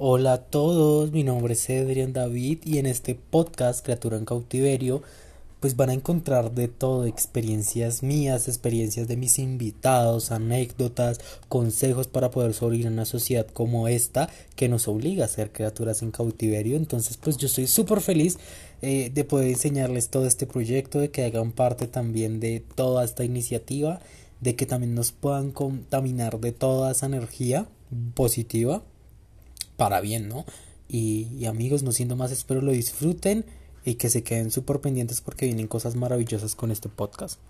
Hola a todos, mi nombre es Adrián David y en este podcast Criatura en Cautiverio pues van a encontrar de todo, experiencias mías, experiencias de mis invitados, anécdotas, consejos para poder sobrevivir en una sociedad como esta que nos obliga a ser criaturas en cautiverio. Entonces pues yo estoy súper feliz eh, de poder enseñarles todo este proyecto, de que hagan parte también de toda esta iniciativa, de que también nos puedan contaminar de toda esa energía positiva para bien, ¿no? Y, amigos, no siendo más, espero lo disfruten y que se queden súper pendientes porque vienen cosas maravillosas con este podcast.